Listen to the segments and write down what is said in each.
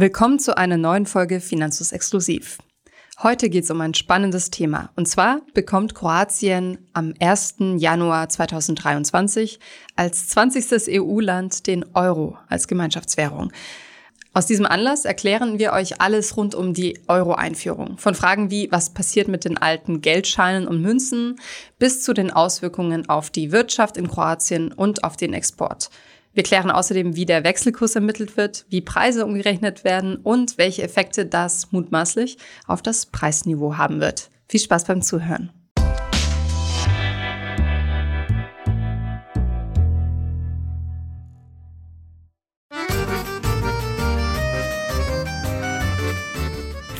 Willkommen zu einer neuen Folge Finanzus Exklusiv. Heute geht es um ein spannendes Thema. Und zwar bekommt Kroatien am 1. Januar 2023 als 20. EU-Land den Euro als Gemeinschaftswährung. Aus diesem Anlass erklären wir euch alles rund um die Euro-Einführung. Von Fragen wie, was passiert mit den alten Geldscheinen und Münzen, bis zu den Auswirkungen auf die Wirtschaft in Kroatien und auf den Export. Wir klären außerdem, wie der Wechselkurs ermittelt wird, wie Preise umgerechnet werden und welche Effekte das mutmaßlich auf das Preisniveau haben wird. Viel Spaß beim Zuhören.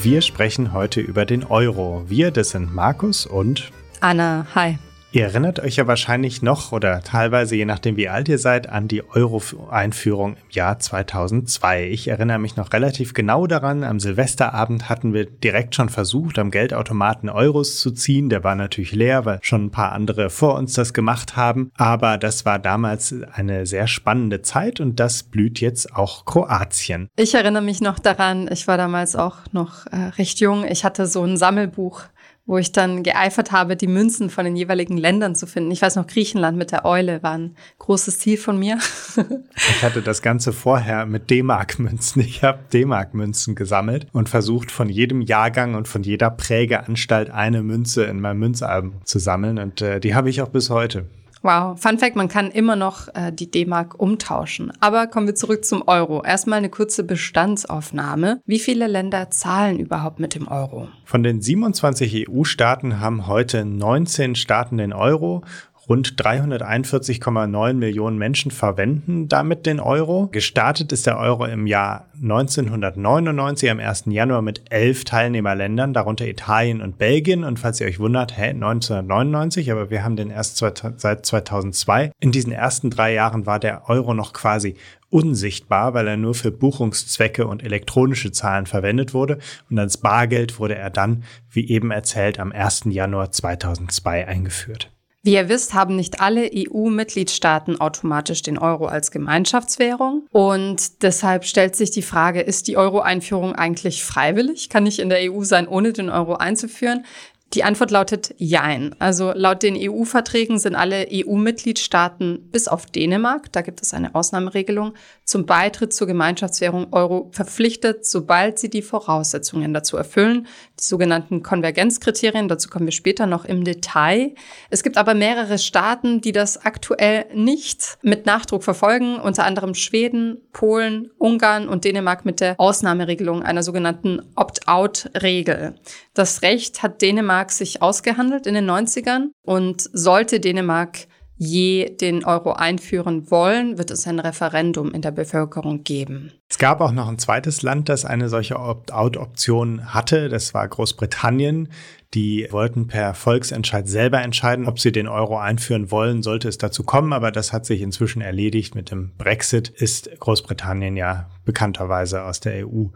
Wir sprechen heute über den Euro. Wir, das sind Markus und Anna. Hi. Ihr erinnert euch ja wahrscheinlich noch oder teilweise, je nachdem wie alt ihr seid, an die Euro-Einführung im Jahr 2002. Ich erinnere mich noch relativ genau daran. Am Silvesterabend hatten wir direkt schon versucht, am Geldautomaten Euros zu ziehen. Der war natürlich leer, weil schon ein paar andere vor uns das gemacht haben. Aber das war damals eine sehr spannende Zeit und das blüht jetzt auch Kroatien. Ich erinnere mich noch daran, ich war damals auch noch äh, recht jung. Ich hatte so ein Sammelbuch wo ich dann geeifert habe, die Münzen von den jeweiligen Ländern zu finden. Ich weiß noch, Griechenland mit der Eule war ein großes Ziel von mir. ich hatte das Ganze vorher mit D-Mark-Münzen. Ich habe D-Mark-Münzen gesammelt und versucht, von jedem Jahrgang und von jeder Prägeanstalt eine Münze in meinem Münzalbum zu sammeln. Und äh, die habe ich auch bis heute. Wow, Fun Fact, man kann immer noch äh, die D-Mark umtauschen. Aber kommen wir zurück zum Euro. Erstmal eine kurze Bestandsaufnahme. Wie viele Länder zahlen überhaupt mit dem Euro? Von den 27 EU-Staaten haben heute 19 Staaten den Euro Rund 341,9 Millionen Menschen verwenden damit den Euro. Gestartet ist der Euro im Jahr 1999 am 1. Januar mit elf Teilnehmerländern, darunter Italien und Belgien. Und falls ihr euch wundert, hä, 1999, aber wir haben den erst seit 2002. In diesen ersten drei Jahren war der Euro noch quasi unsichtbar, weil er nur für Buchungszwecke und elektronische Zahlen verwendet wurde und als Bargeld wurde er dann, wie eben erzählt, am 1. Januar 2002 eingeführt. Wie ihr wisst, haben nicht alle EU-Mitgliedstaaten automatisch den Euro als Gemeinschaftswährung. Und deshalb stellt sich die Frage, ist die Euro-Einführung eigentlich freiwillig? Kann ich in der EU sein, ohne den Euro einzuführen? Die Antwort lautet Jein. Also laut den EU-Verträgen sind alle EU-Mitgliedstaaten bis auf Dänemark, da gibt es eine Ausnahmeregelung, zum Beitritt zur Gemeinschaftswährung Euro verpflichtet, sobald sie die Voraussetzungen dazu erfüllen, die sogenannten Konvergenzkriterien, dazu kommen wir später noch im Detail. Es gibt aber mehrere Staaten, die das aktuell nicht mit Nachdruck verfolgen, unter anderem Schweden, Polen, Ungarn und Dänemark mit der Ausnahmeregelung einer sogenannten Opt-out-Regel. Das Recht hat Dänemark sich ausgehandelt in den 90ern und sollte Dänemark je den Euro einführen wollen, wird es ein Referendum in der Bevölkerung geben. Es gab auch noch ein zweites Land, das eine solche Opt-out-Option hatte. Das war Großbritannien. Die wollten per Volksentscheid selber entscheiden, ob sie den Euro einführen wollen, sollte es dazu kommen. Aber das hat sich inzwischen erledigt. Mit dem Brexit ist Großbritannien ja bekannterweise aus der EU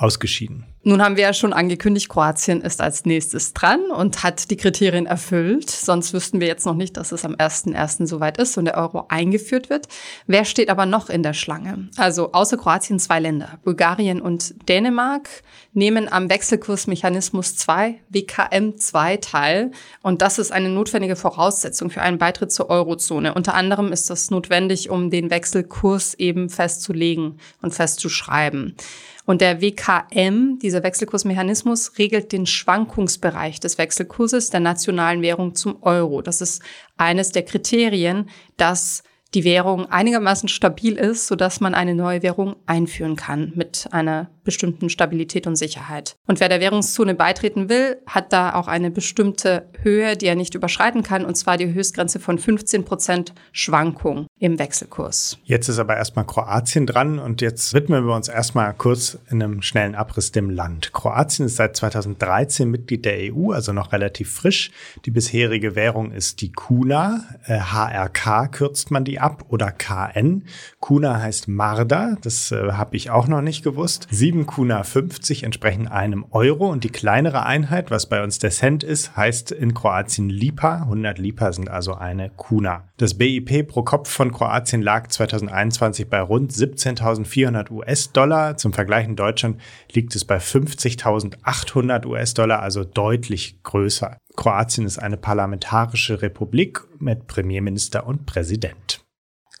ausgeschieden. Nun haben wir ja schon angekündigt, Kroatien ist als nächstes dran und hat die Kriterien erfüllt. Sonst wüssten wir jetzt noch nicht, dass es am 1.1. soweit ist und der Euro eingeführt wird. Wer steht aber noch in der Schlange? Also außer Kroatien zwei Länder, Bulgarien und Dänemark, nehmen am Wechselkursmechanismus 2, WKM 2 teil. Und das ist eine notwendige Voraussetzung für einen Beitritt zur Eurozone. Unter anderem ist das notwendig, um den Wechselkurs eben festzulegen und festzuschreiben. Und der WKM, dieser Wechselkursmechanismus, regelt den Schwankungsbereich des Wechselkurses der nationalen Währung zum Euro. Das ist eines der Kriterien, dass die Währung einigermaßen stabil ist, sodass man eine neue Währung einführen kann mit einer bestimmten Stabilität und Sicherheit. Und wer der Währungszone beitreten will, hat da auch eine bestimmte Höhe, die er nicht überschreiten kann, und zwar die Höchstgrenze von 15 Prozent Schwankung im Wechselkurs. Jetzt ist aber erstmal Kroatien dran und jetzt widmen wir uns erstmal kurz in einem schnellen Abriss dem Land. Kroatien ist seit 2013 Mitglied der EU, also noch relativ frisch. Die bisherige Währung ist die Kuna, äh, HRK kürzt man die ab oder KN. Kuna heißt Marda, das äh, habe ich auch noch nicht gewusst. 7 Kuna 50 entsprechen einem Euro und die kleinere Einheit, was bei uns der Cent ist, heißt in Kroatien Lipa. 100 Lipa sind also eine Kuna. Das BIP pro Kopf von Kroatien lag 2021 bei rund 17.400 US-Dollar. Zum Vergleich in Deutschland liegt es bei 50.800 US-Dollar, also deutlich größer. Kroatien ist eine parlamentarische Republik mit Premierminister und Präsident.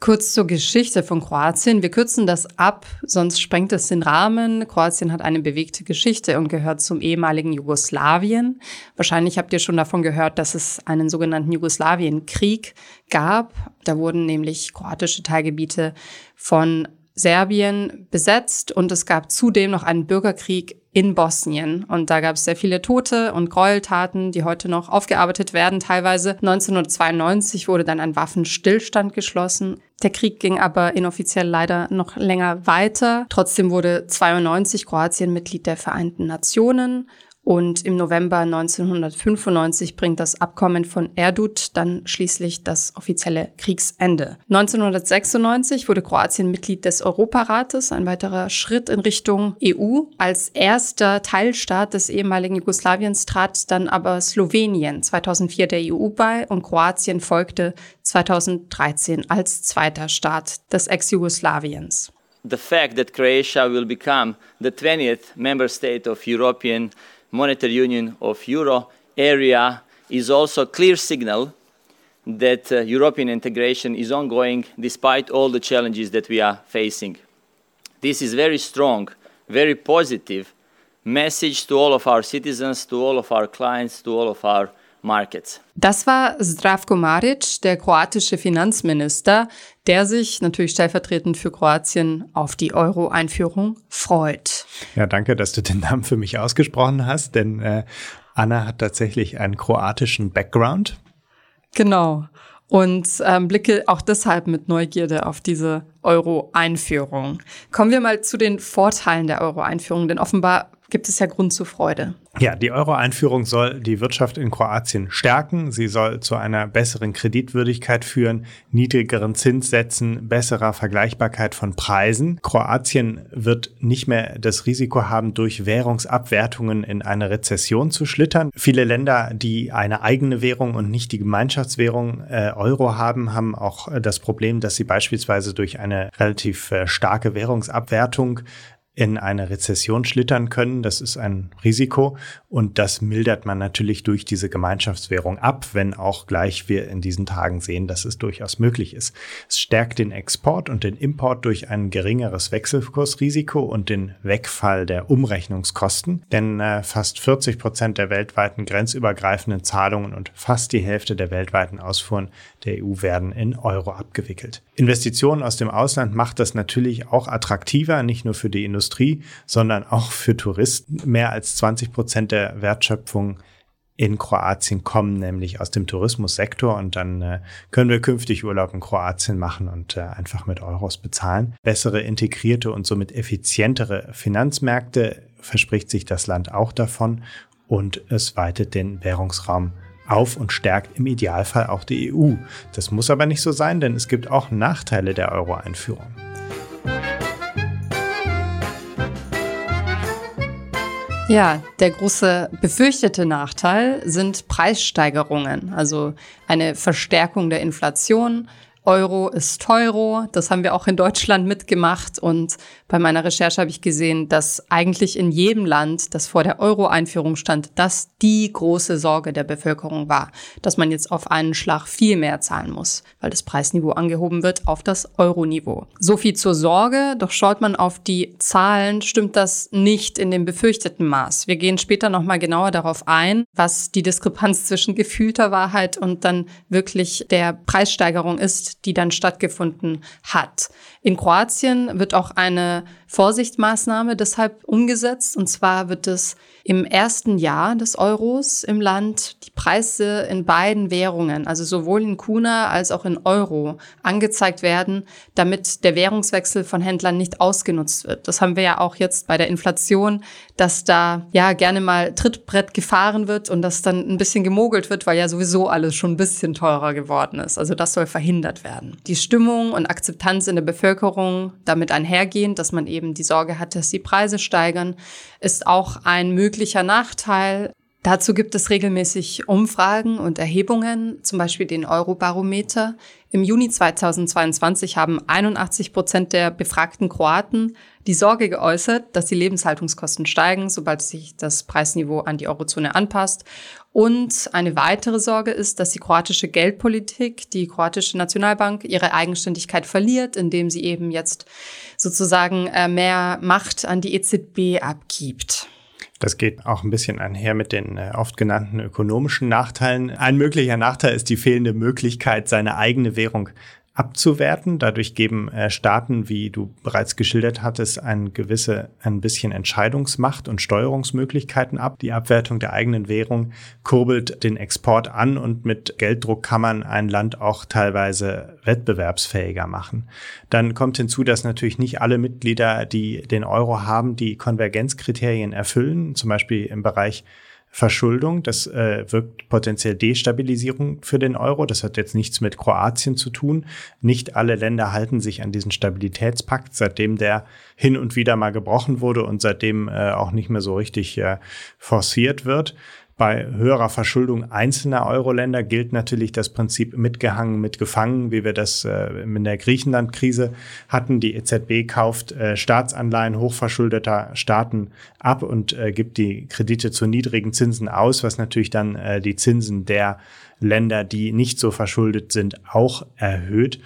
Kurz zur Geschichte von Kroatien. Wir kürzen das ab, sonst sprengt es den Rahmen. Kroatien hat eine bewegte Geschichte und gehört zum ehemaligen Jugoslawien. Wahrscheinlich habt ihr schon davon gehört, dass es einen sogenannten Jugoslawienkrieg gab. Da wurden nämlich kroatische Teilgebiete von Serbien besetzt und es gab zudem noch einen Bürgerkrieg in Bosnien. Und da gab es sehr viele Tote und Gräueltaten, die heute noch aufgearbeitet werden teilweise. 1992 wurde dann ein Waffenstillstand geschlossen. Der Krieg ging aber inoffiziell leider noch länger weiter. Trotzdem wurde 92 Kroatien Mitglied der Vereinten Nationen und im November 1995 bringt das Abkommen von Erdut dann schließlich das offizielle Kriegsende. 1996 wurde Kroatien Mitglied des Europarates, ein weiterer Schritt in Richtung EU. Als erster Teilstaat des ehemaligen Jugoslawiens trat dann aber Slowenien 2004 der EU bei und Kroatien folgte 2013 als zweiter Staat des Ex-Jugoslawiens. The fact that Croatia will become the 20th member state of European monetary union of euro area is also a clear signal that uh, European integration is ongoing despite all the challenges that we are facing. This is very strong, very positive message to all of our citizens, to all of our clients, to all of our markets. Das war Zdravko Maric, der kroatische Finanzminister, der sich natürlich stellvertretend für Kroatien auf die Euro-Einführung freut. Ja, danke, dass du den Namen für mich ausgesprochen hast, denn äh, Anna hat tatsächlich einen kroatischen Background. Genau. Und ähm, blicke auch deshalb mit Neugierde auf diese Euro-Einführung. Kommen wir mal zu den Vorteilen der Euro-Einführung, denn offenbar gibt es ja Grund zur Freude. Ja, die Euro-Einführung soll die Wirtschaft in Kroatien stärken. Sie soll zu einer besseren Kreditwürdigkeit führen, niedrigeren Zinssätzen, besserer Vergleichbarkeit von Preisen. Kroatien wird nicht mehr das Risiko haben, durch Währungsabwertungen in eine Rezession zu schlittern. Viele Länder, die eine eigene Währung und nicht die Gemeinschaftswährung äh, Euro haben, haben auch das Problem, dass sie beispielsweise durch eine relativ äh, starke Währungsabwertung in eine Rezession schlittern können. Das ist ein Risiko und das mildert man natürlich durch diese Gemeinschaftswährung ab, wenn auch gleich wir in diesen Tagen sehen, dass es durchaus möglich ist. Es stärkt den Export und den Import durch ein geringeres Wechselkursrisiko und den Wegfall der Umrechnungskosten, denn äh, fast 40 Prozent der weltweiten grenzübergreifenden Zahlungen und fast die Hälfte der weltweiten Ausfuhren der EU werden in Euro abgewickelt. Investitionen aus dem Ausland macht das natürlich auch attraktiver, nicht nur für die Industrie, Industrie, sondern auch für Touristen. Mehr als 20 Prozent der Wertschöpfung in Kroatien kommen, nämlich aus dem Tourismussektor. Und dann äh, können wir künftig Urlaub in Kroatien machen und äh, einfach mit Euros bezahlen. Bessere integrierte und somit effizientere Finanzmärkte verspricht sich das Land auch davon und es weitet den Währungsraum auf und stärkt im Idealfall auch die EU. Das muss aber nicht so sein, denn es gibt auch Nachteile der Euro-Einführung. Ja, der große befürchtete Nachteil sind Preissteigerungen, also eine Verstärkung der Inflation, Euro ist Teuro. Das haben wir auch in Deutschland mitgemacht. Und bei meiner Recherche habe ich gesehen, dass eigentlich in jedem Land, das vor der Euro-Einführung stand, das die große Sorge der Bevölkerung war, dass man jetzt auf einen Schlag viel mehr zahlen muss, weil das Preisniveau angehoben wird auf das Euro-Niveau. So viel zur Sorge. Doch schaut man auf die Zahlen, stimmt das nicht in dem befürchteten Maß. Wir gehen später nochmal genauer darauf ein, was die Diskrepanz zwischen gefühlter Wahrheit und dann wirklich der Preissteigerung ist, die dann stattgefunden hat. In Kroatien wird auch eine Vorsichtsmaßnahme deshalb umgesetzt. Und zwar wird es im ersten Jahr des Euros im Land die Preise in beiden Währungen, also sowohl in Kuna als auch in Euro, angezeigt werden, damit der Währungswechsel von Händlern nicht ausgenutzt wird. Das haben wir ja auch jetzt bei der Inflation, dass da ja gerne mal Trittbrett gefahren wird und das dann ein bisschen gemogelt wird, weil ja sowieso alles schon ein bisschen teurer geworden ist. Also das soll verhindert werden. Die Stimmung und Akzeptanz in der Bevölkerung damit einhergehend, dass man eben die Sorge hat, dass die Preise steigern, ist auch ein möglicher Nachteil. Dazu gibt es regelmäßig Umfragen und Erhebungen, zum Beispiel den Eurobarometer. Im Juni 2022 haben 81 Prozent der befragten Kroaten die Sorge geäußert, dass die Lebenshaltungskosten steigen, sobald sich das Preisniveau an die Eurozone anpasst. Und eine weitere Sorge ist, dass die kroatische Geldpolitik, die kroatische Nationalbank, ihre Eigenständigkeit verliert, indem sie eben jetzt sozusagen äh, mehr Macht an die EZB abgibt. Das geht auch ein bisschen einher mit den äh, oft genannten ökonomischen Nachteilen. Ein möglicher Nachteil ist die fehlende Möglichkeit, seine eigene Währung abzuwerten. Dadurch geben äh, Staaten, wie du bereits geschildert hattest, ein gewisse, ein bisschen Entscheidungsmacht und Steuerungsmöglichkeiten ab. Die Abwertung der eigenen Währung kurbelt den Export an und mit Gelddruck kann man ein Land auch teilweise wettbewerbsfähiger machen. Dann kommt hinzu, dass natürlich nicht alle Mitglieder, die den Euro haben, die Konvergenzkriterien erfüllen, zum Beispiel im Bereich Verschuldung. Das äh, wirkt potenziell Destabilisierung für den Euro. Das hat jetzt nichts mit Kroatien zu tun. Nicht alle Länder halten sich an diesen Stabilitätspakt, seitdem der hin und wieder mal gebrochen wurde und seitdem äh, auch nicht mehr so richtig äh, forciert wird. Bei höherer Verschuldung einzelner Euro-Länder gilt natürlich das Prinzip mitgehangen, mitgefangen, wie wir das äh, in der Griechenland-Krise hatten. Die EZB kauft äh, Staatsanleihen hochverschuldeter Staaten ab und äh, gibt die Kredite zu niedrigen Zinsen aus, was natürlich dann äh, die Zinsen der Länder, die nicht so verschuldet sind, auch erhöht.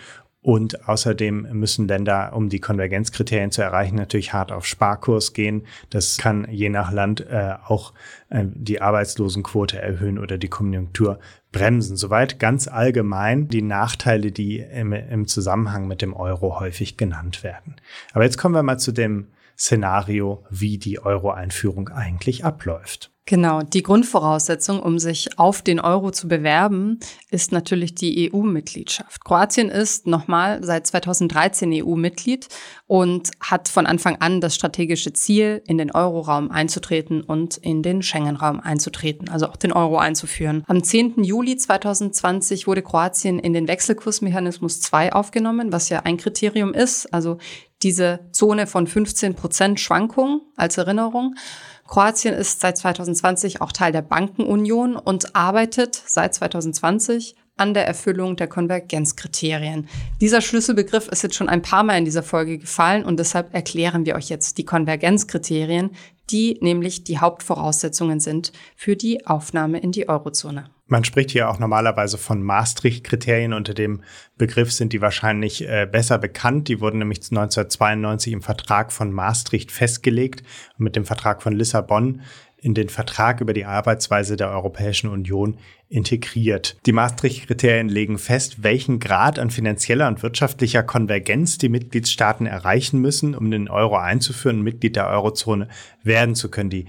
Und außerdem müssen Länder, um die Konvergenzkriterien zu erreichen, natürlich hart auf Sparkurs gehen. Das kann je nach Land äh, auch äh, die Arbeitslosenquote erhöhen oder die Konjunktur bremsen. Soweit ganz allgemein die Nachteile, die im, im Zusammenhang mit dem Euro häufig genannt werden. Aber jetzt kommen wir mal zu dem Szenario, wie die Euro-Einführung eigentlich abläuft. Genau, die Grundvoraussetzung, um sich auf den Euro zu bewerben, ist natürlich die EU-Mitgliedschaft. Kroatien ist nochmal seit 2013 EU-Mitglied und hat von Anfang an das strategische Ziel, in den Euroraum einzutreten und in den Schengen-Raum einzutreten, also auch den Euro einzuführen. Am 10. Juli 2020 wurde Kroatien in den Wechselkursmechanismus 2 aufgenommen, was ja ein Kriterium ist, also diese Zone von 15 Prozent Schwankung als Erinnerung. Kroatien ist seit 2020 auch Teil der Bankenunion und arbeitet seit 2020 an der Erfüllung der Konvergenzkriterien. Dieser Schlüsselbegriff ist jetzt schon ein paar Mal in dieser Folge gefallen und deshalb erklären wir euch jetzt die Konvergenzkriterien, die nämlich die Hauptvoraussetzungen sind für die Aufnahme in die Eurozone. Man spricht hier auch normalerweise von Maastricht-Kriterien. Unter dem Begriff sind die wahrscheinlich äh, besser bekannt. Die wurden nämlich 1992 im Vertrag von Maastricht festgelegt und mit dem Vertrag von Lissabon in den Vertrag über die Arbeitsweise der Europäischen Union integriert. Die Maastricht-Kriterien legen fest, welchen Grad an finanzieller und wirtschaftlicher Konvergenz die Mitgliedstaaten erreichen müssen, um den Euro einzuführen und Mitglied der Eurozone werden zu können. Die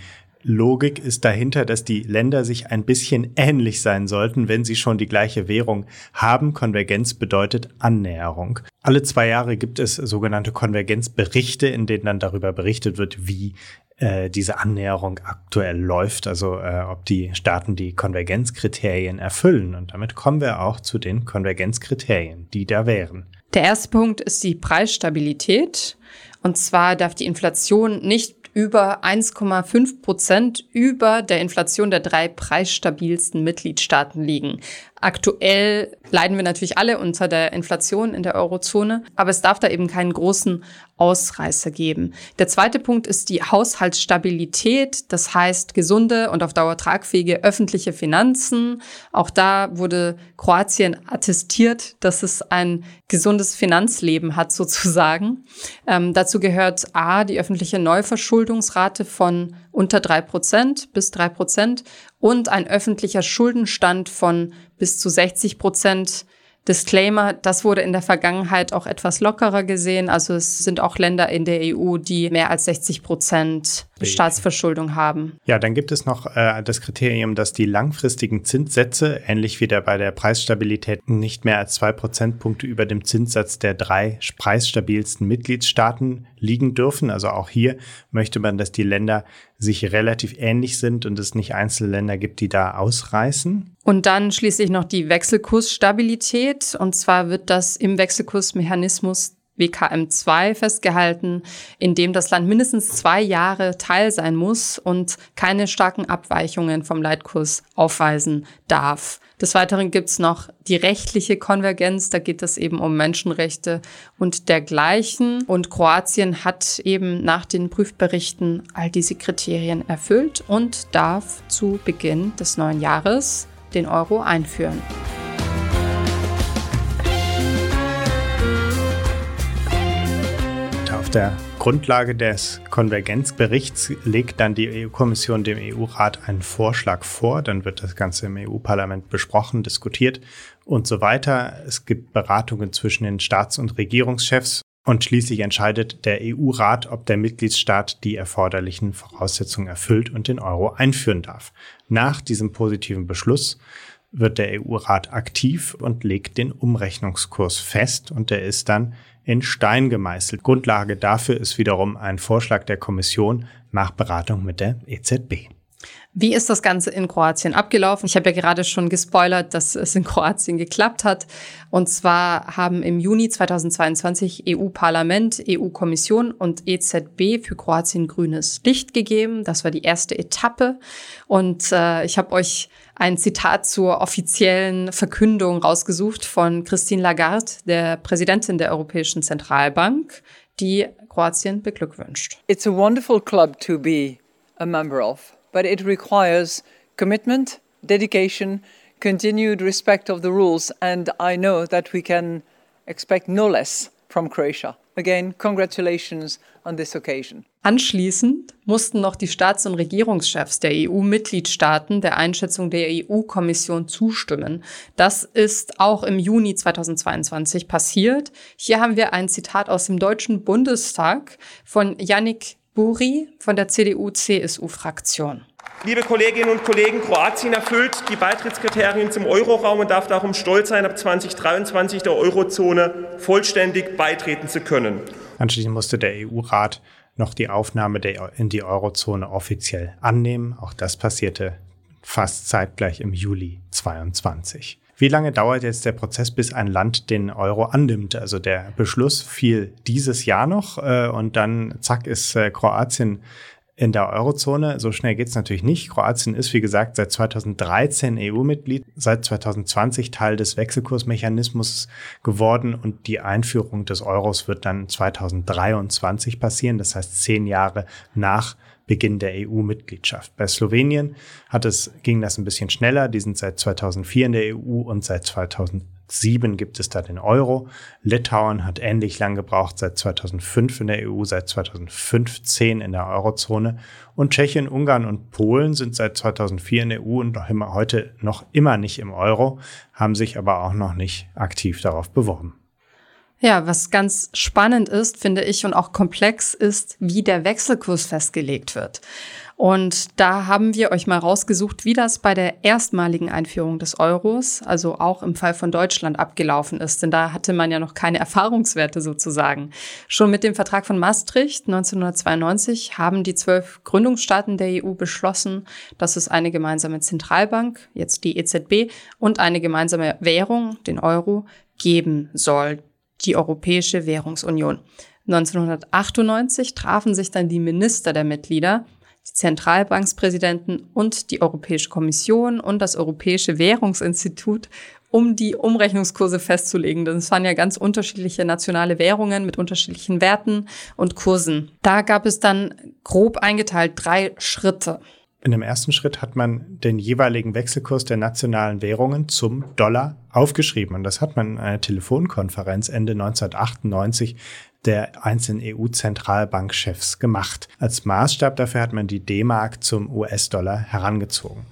Logik ist dahinter, dass die Länder sich ein bisschen ähnlich sein sollten, wenn sie schon die gleiche Währung haben. Konvergenz bedeutet Annäherung. Alle zwei Jahre gibt es sogenannte Konvergenzberichte, in denen dann darüber berichtet wird, wie äh, diese Annäherung aktuell läuft, also äh, ob die Staaten die Konvergenzkriterien erfüllen. Und damit kommen wir auch zu den Konvergenzkriterien, die da wären. Der erste Punkt ist die Preisstabilität. Und zwar darf die Inflation nicht über 1,5 Prozent über der Inflation der drei preisstabilsten Mitgliedstaaten liegen. Aktuell leiden wir natürlich alle unter der Inflation in der Eurozone, aber es darf da eben keinen großen Ausreißer geben. Der zweite Punkt ist die Haushaltsstabilität, das heißt gesunde und auf Dauer tragfähige öffentliche Finanzen. Auch da wurde Kroatien attestiert, dass es ein gesundes Finanzleben hat sozusagen. Ähm, dazu gehört A, die öffentliche Neuverschuldungsrate von unter drei Prozent bis drei Prozent und ein öffentlicher Schuldenstand von bis zu 60 Prozent Disclaimer, das wurde in der Vergangenheit auch etwas lockerer gesehen. Also es sind auch Länder in der EU, die mehr als 60 Prozent Staatsverschuldung haben. Ja, dann gibt es noch äh, das Kriterium, dass die langfristigen Zinssätze, ähnlich wie der bei der Preisstabilität, nicht mehr als zwei Prozentpunkte über dem Zinssatz der drei preisstabilsten Mitgliedstaaten liegen dürfen. Also auch hier möchte man, dass die Länder sich relativ ähnlich sind und es nicht einzelne Länder gibt, die da ausreißen. Und dann schließlich noch die Wechselkursstabilität. Und zwar wird das im Wechselkursmechanismus WKM2 festgehalten, in dem das Land mindestens zwei Jahre Teil sein muss und keine starken Abweichungen vom Leitkurs aufweisen darf. Des Weiteren gibt's noch die rechtliche Konvergenz, da geht es eben um Menschenrechte und dergleichen. Und Kroatien hat eben nach den Prüfberichten all diese Kriterien erfüllt und darf zu Beginn des neuen Jahres den Euro einführen. der Grundlage des Konvergenzberichts legt dann die EU-Kommission dem EU-Rat einen Vorschlag vor. Dann wird das Ganze im EU-Parlament besprochen, diskutiert und so weiter. Es gibt Beratungen zwischen den Staats- und Regierungschefs und schließlich entscheidet der EU-Rat, ob der Mitgliedstaat die erforderlichen Voraussetzungen erfüllt und den Euro einführen darf. Nach diesem positiven Beschluss wird der EU-Rat aktiv und legt den Umrechnungskurs fest und der ist dann in Stein gemeißelt. Grundlage dafür ist wiederum ein Vorschlag der Kommission nach Beratung mit der EZB. Wie ist das Ganze in Kroatien abgelaufen? Ich habe ja gerade schon gespoilert, dass es in Kroatien geklappt hat. Und zwar haben im Juni 2022 EU-Parlament, EU-Kommission und EZB für Kroatien grünes Licht gegeben. Das war die erste Etappe. Und äh, ich habe euch ein Zitat zur offiziellen Verkündung rausgesucht von Christine Lagarde, der Präsidentin der Europäischen Zentralbank, die Kroatien beglückwünscht. It's a wonderful club to be a member of but it requires commitment, dedication, continued respect of the rules, and I know that we can expect no less from Croatia. Again, congratulations on this occasion. Anschließend mussten noch die Staats- und Regierungschefs der EU-Mitgliedstaaten der Einschätzung der EU-Kommission zustimmen. Das ist auch im Juni 2022 passiert. Hier haben wir ein Zitat aus dem Deutschen Bundestag von Yannick Buri von der CDU-CSU-Fraktion. Liebe Kolleginnen und Kollegen, Kroatien erfüllt die Beitrittskriterien zum Euroraum und darf darum stolz sein, ab 2023 der Eurozone vollständig beitreten zu können. Anschließend musste der EU-Rat noch die Aufnahme der, in die Eurozone offiziell annehmen. Auch das passierte fast zeitgleich im Juli 2022. Wie lange dauert jetzt der Prozess, bis ein Land den Euro annimmt? Also der Beschluss fiel dieses Jahr noch äh, und dann zack ist äh, Kroatien in der Eurozone. So schnell geht's natürlich nicht. Kroatien ist, wie gesagt, seit 2013 EU-Mitglied, seit 2020 Teil des Wechselkursmechanismus geworden und die Einführung des Euros wird dann 2023 passieren. Das heißt zehn Jahre nach Beginn der EU-Mitgliedschaft. Bei Slowenien hat es, ging das ein bisschen schneller. Die sind seit 2004 in der EU und seit 2007 gibt es da den Euro. Litauen hat ähnlich lang gebraucht, seit 2005 in der EU, seit 2015 in der Eurozone. Und Tschechien, Ungarn und Polen sind seit 2004 in der EU und noch immer, heute noch immer nicht im Euro, haben sich aber auch noch nicht aktiv darauf beworben. Ja, was ganz spannend ist, finde ich, und auch komplex ist, wie der Wechselkurs festgelegt wird. Und da haben wir euch mal rausgesucht, wie das bei der erstmaligen Einführung des Euros, also auch im Fall von Deutschland, abgelaufen ist. Denn da hatte man ja noch keine Erfahrungswerte sozusagen. Schon mit dem Vertrag von Maastricht 1992 haben die zwölf Gründungsstaaten der EU beschlossen, dass es eine gemeinsame Zentralbank, jetzt die EZB, und eine gemeinsame Währung, den Euro, geben soll die Europäische Währungsunion. 1998 trafen sich dann die Minister der Mitglieder, die Zentralbankspräsidenten und die Europäische Kommission und das Europäische Währungsinstitut, um die Umrechnungskurse festzulegen. Denn es waren ja ganz unterschiedliche nationale Währungen mit unterschiedlichen Werten und Kursen. Da gab es dann grob eingeteilt drei Schritte. In dem ersten Schritt hat man den jeweiligen Wechselkurs der nationalen Währungen zum Dollar aufgeschrieben. Und das hat man in einer Telefonkonferenz Ende 1998 der einzelnen EU-Zentralbankchefs gemacht. Als Maßstab dafür hat man die D-Mark zum US-Dollar herangezogen.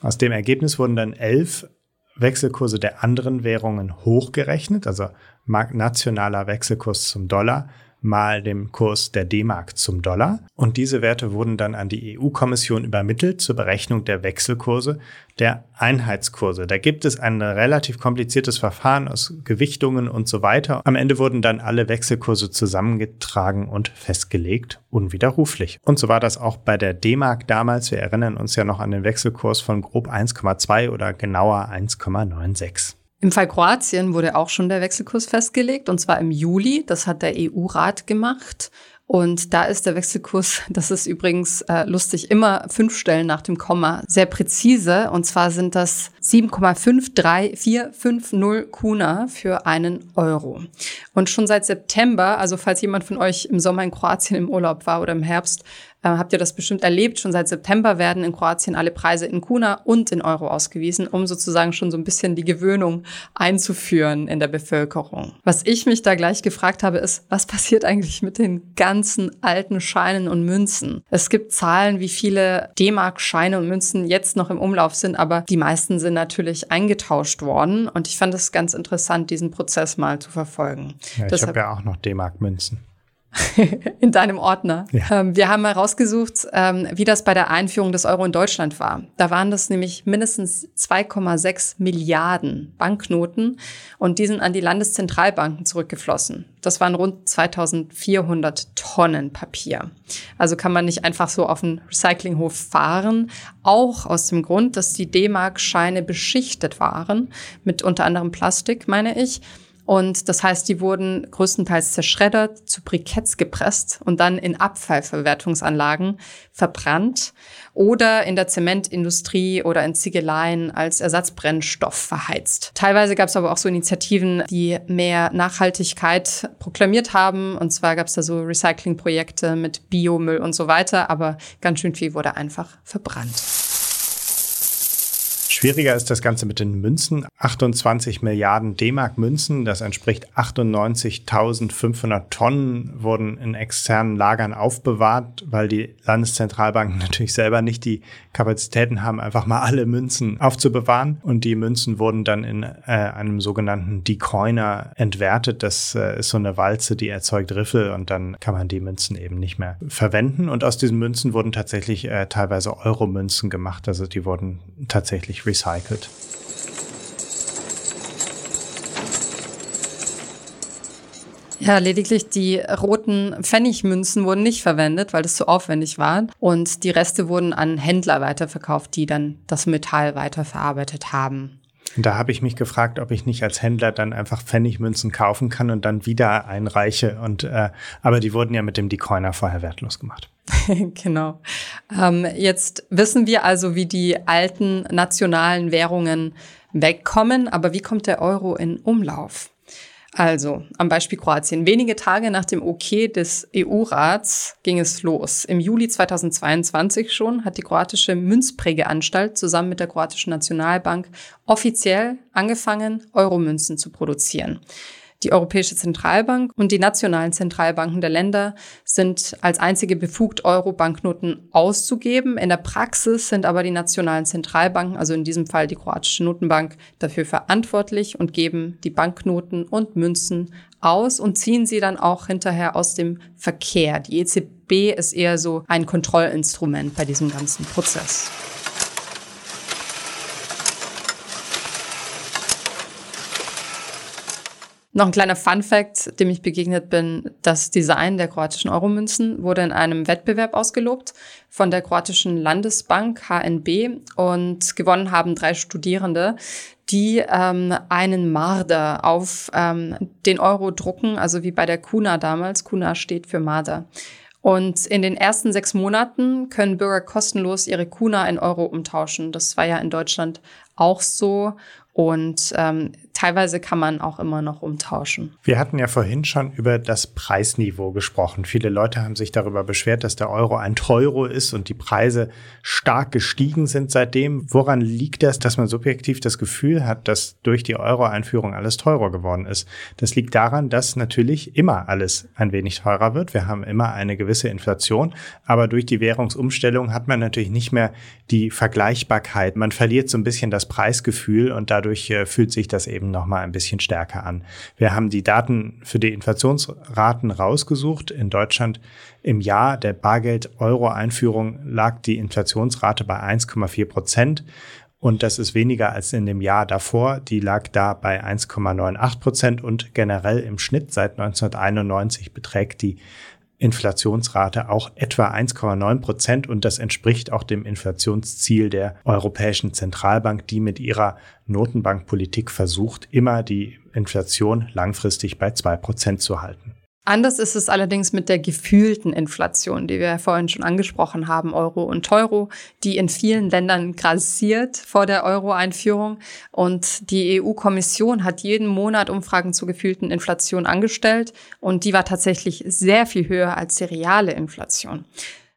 Aus dem Ergebnis wurden dann elf Wechselkurse der anderen Währungen hochgerechnet, also nationaler Wechselkurs zum Dollar mal dem Kurs der D-Mark zum Dollar. Und diese Werte wurden dann an die EU-Kommission übermittelt zur Berechnung der Wechselkurse der Einheitskurse. Da gibt es ein relativ kompliziertes Verfahren aus Gewichtungen und so weiter. Am Ende wurden dann alle Wechselkurse zusammengetragen und festgelegt, unwiderruflich. Und so war das auch bei der D-Mark damals. Wir erinnern uns ja noch an den Wechselkurs von grob 1,2 oder genauer 1,96. Im Fall Kroatien wurde auch schon der Wechselkurs festgelegt, und zwar im Juli. Das hat der EU-Rat gemacht. Und da ist der Wechselkurs, das ist übrigens äh, lustig, immer fünf Stellen nach dem Komma, sehr präzise. Und zwar sind das 7,53450 Kuna für einen Euro. Und schon seit September, also falls jemand von euch im Sommer in Kroatien im Urlaub war oder im Herbst, äh, habt ihr das bestimmt erlebt. Schon seit September werden in Kroatien alle Preise in Kuna und in Euro ausgewiesen, um sozusagen schon so ein bisschen die Gewöhnung einzuführen in der Bevölkerung. Was ich mich da gleich gefragt habe, ist, was passiert eigentlich mit den ganzen alten Scheinen und Münzen? Es gibt Zahlen, wie viele D-Mark-Scheine und Münzen jetzt noch im Umlauf sind, aber die meisten sind natürlich eingetauscht worden. Und ich fand es ganz interessant, diesen Prozess mal zu verfolgen. Ja, ich habe ja auch noch D-Mark-Münzen. in deinem Ordner. Ja. Ähm, wir haben mal rausgesucht, ähm, wie das bei der Einführung des Euro in Deutschland war. Da waren das nämlich mindestens 2,6 Milliarden Banknoten und die sind an die Landeszentralbanken zurückgeflossen. Das waren rund 2400 Tonnen Papier. Also kann man nicht einfach so auf den Recyclinghof fahren, auch aus dem Grund, dass die D-Mark-Scheine beschichtet waren mit unter anderem Plastik, meine ich. Und das heißt, die wurden größtenteils zerschreddert, zu Briketts gepresst und dann in Abfallverwertungsanlagen verbrannt oder in der Zementindustrie oder in Ziegeleien als Ersatzbrennstoff verheizt. Teilweise gab es aber auch so Initiativen, die mehr Nachhaltigkeit proklamiert haben. Und zwar gab es da so Recyclingprojekte mit Biomüll und so weiter, aber ganz schön viel wurde einfach verbrannt. Schwieriger ist das Ganze mit den Münzen. 28 Milliarden D-Mark Münzen, das entspricht 98.500 Tonnen, wurden in externen Lagern aufbewahrt, weil die Landeszentralbanken natürlich selber nicht die Kapazitäten haben, einfach mal alle Münzen aufzubewahren. Und die Münzen wurden dann in äh, einem sogenannten Decoiner entwertet. Das äh, ist so eine Walze, die erzeugt Riffel und dann kann man die Münzen eben nicht mehr verwenden. Und aus diesen Münzen wurden tatsächlich äh, teilweise Euro-Münzen gemacht. Also die wurden tatsächlich recycelt. Ja, lediglich die roten Pfennigmünzen wurden nicht verwendet, weil das zu aufwendig war. Und die Reste wurden an Händler weiterverkauft, die dann das Metall weiterverarbeitet haben. Da habe ich mich gefragt, ob ich nicht als Händler dann einfach Pfennigmünzen kaufen kann und dann wieder einreiche. Und äh, aber die wurden ja mit dem Decoiner vorher wertlos gemacht. genau. Ähm, jetzt wissen wir also, wie die alten nationalen Währungen wegkommen, aber wie kommt der Euro in Umlauf? Also, am Beispiel Kroatien. Wenige Tage nach dem OK des EU-Rats ging es los. Im Juli 2022 schon hat die kroatische Münzprägeanstalt zusammen mit der kroatischen Nationalbank offiziell angefangen, Euromünzen zu produzieren. Die Europäische Zentralbank und die nationalen Zentralbanken der Länder sind als einzige befugt, Euro-Banknoten auszugeben. In der Praxis sind aber die nationalen Zentralbanken, also in diesem Fall die kroatische Notenbank, dafür verantwortlich und geben die Banknoten und Münzen aus und ziehen sie dann auch hinterher aus dem Verkehr. Die EZB ist eher so ein Kontrollinstrument bei diesem ganzen Prozess. Noch ein kleiner Fun Fact, dem ich begegnet bin. Das Design der kroatischen Euromünzen wurde in einem Wettbewerb ausgelobt von der kroatischen Landesbank HNB und gewonnen haben drei Studierende, die ähm, einen Marder auf ähm, den Euro drucken, also wie bei der Kuna damals. Kuna steht für Marder. Und in den ersten sechs Monaten können Bürger kostenlos ihre Kuna in Euro umtauschen. Das war ja in Deutschland auch so. Und ähm, teilweise kann man auch immer noch umtauschen. Wir hatten ja vorhin schon über das Preisniveau gesprochen. Viele Leute haben sich darüber beschwert, dass der Euro ein Teuro ist und die Preise stark gestiegen sind seitdem. Woran liegt das, dass man subjektiv das Gefühl hat, dass durch die Euro-Einführung alles teurer geworden ist? Das liegt daran, dass natürlich immer alles ein wenig teurer wird. Wir haben immer eine gewisse Inflation, aber durch die Währungsumstellung hat man natürlich nicht mehr die Vergleichbarkeit. Man verliert so ein bisschen das Preisgefühl und dadurch äh, fühlt sich das eben noch mal ein bisschen stärker an. Wir haben die Daten für die Inflationsraten rausgesucht. In Deutschland im Jahr der Bargeld-Euro-Einführung lag die Inflationsrate bei 1,4 Prozent. Und das ist weniger als in dem Jahr davor. Die lag da bei 1,98 Prozent und generell im Schnitt seit 1991 beträgt die Inflationsrate auch etwa 1,9 Prozent und das entspricht auch dem Inflationsziel der Europäischen Zentralbank, die mit ihrer Notenbankpolitik versucht, immer die Inflation langfristig bei zwei Prozent zu halten. Anders ist es allerdings mit der gefühlten Inflation, die wir vorhin schon angesprochen haben, Euro und Euro, die in vielen Ländern grassiert vor der Euro-Einführung. Und die EU-Kommission hat jeden Monat Umfragen zur gefühlten Inflation angestellt und die war tatsächlich sehr viel höher als die reale Inflation.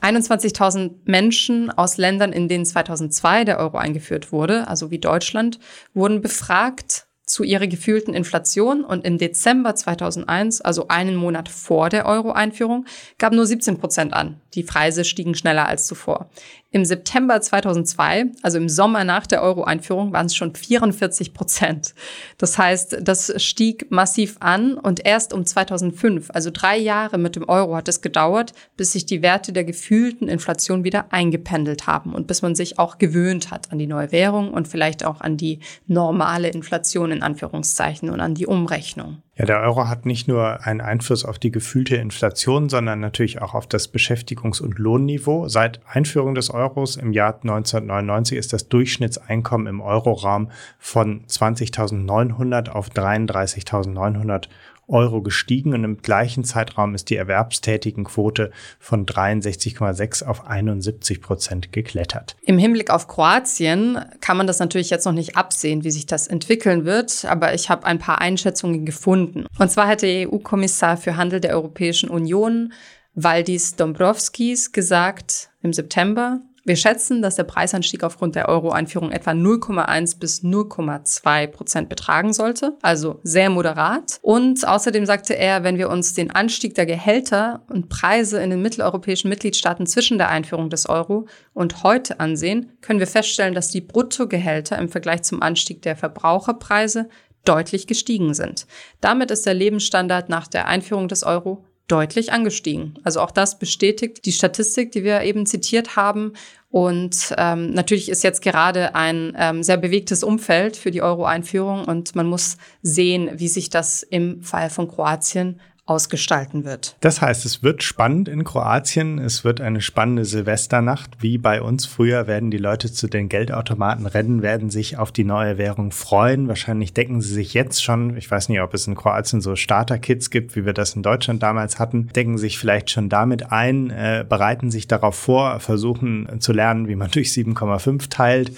21.000 Menschen aus Ländern, in denen 2002 der Euro eingeführt wurde, also wie Deutschland, wurden befragt zu ihrer gefühlten Inflation und im Dezember 2001, also einen Monat vor der Euro-Einführung, gab nur 17 Prozent an. Die Preise stiegen schneller als zuvor. Im September 2002, also im Sommer nach der Euro-Einführung, waren es schon 44 Prozent. Das heißt, das stieg massiv an und erst um 2005, also drei Jahre mit dem Euro, hat es gedauert, bis sich die Werte der gefühlten Inflation wieder eingependelt haben und bis man sich auch gewöhnt hat an die neue Währung und vielleicht auch an die normale Inflation in Anführungszeichen und an die Umrechnung. Ja, der Euro hat nicht nur einen Einfluss auf die gefühlte Inflation, sondern natürlich auch auf das Beschäftigungs- und Lohnniveau. Seit Einführung des Euros im Jahr 1999 ist das Durchschnittseinkommen im Euroraum von 20.900 auf 33.900 Euro gestiegen und im gleichen Zeitraum ist die Erwerbstätigenquote von 63,6 auf 71 Prozent geklettert. Im Hinblick auf Kroatien kann man das natürlich jetzt noch nicht absehen, wie sich das entwickeln wird, aber ich habe ein paar Einschätzungen gefunden. Und zwar hat der EU-Kommissar für Handel der Europäischen Union Valdis Dombrovskis gesagt im September, wir schätzen, dass der Preisanstieg aufgrund der Euro-Einführung etwa 0,1 bis 0,2 Prozent betragen sollte, also sehr moderat. Und außerdem sagte er, wenn wir uns den Anstieg der Gehälter und Preise in den mitteleuropäischen Mitgliedstaaten zwischen der Einführung des Euro und heute ansehen, können wir feststellen, dass die Bruttogehälter im Vergleich zum Anstieg der Verbraucherpreise deutlich gestiegen sind. Damit ist der Lebensstandard nach der Einführung des Euro deutlich angestiegen. Also auch das bestätigt die Statistik, die wir eben zitiert haben. Und ähm, natürlich ist jetzt gerade ein ähm, sehr bewegtes Umfeld für die Euro-Einführung und man muss sehen, wie sich das im Fall von Kroatien ausgestalten wird. Das heißt, es wird spannend in Kroatien. Es wird eine spannende Silvesternacht. Wie bei uns früher werden die Leute zu den Geldautomaten rennen, werden sich auf die neue Währung freuen. Wahrscheinlich decken sie sich jetzt schon, ich weiß nicht, ob es in Kroatien so Starter-Kits gibt, wie wir das in Deutschland damals hatten, decken sich vielleicht schon damit ein, äh, bereiten sich darauf vor, versuchen zu lernen, wie man durch 7,5 teilt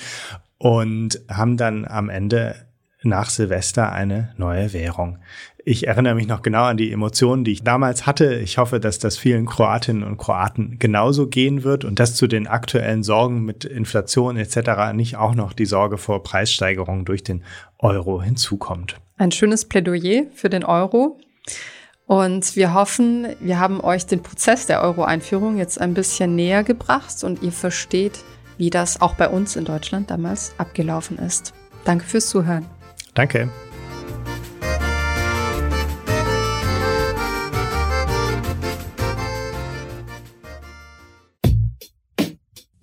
und haben dann am Ende nach Silvester eine neue Währung. Ich erinnere mich noch genau an die Emotionen, die ich damals hatte. Ich hoffe, dass das vielen Kroatinnen und Kroaten genauso gehen wird und dass zu den aktuellen Sorgen mit Inflation etc. nicht auch noch die Sorge vor Preissteigerungen durch den Euro hinzukommt. Ein schönes Plädoyer für den Euro. Und wir hoffen, wir haben euch den Prozess der Euro-Einführung jetzt ein bisschen näher gebracht und ihr versteht, wie das auch bei uns in Deutschland damals abgelaufen ist. Danke fürs Zuhören. Danke.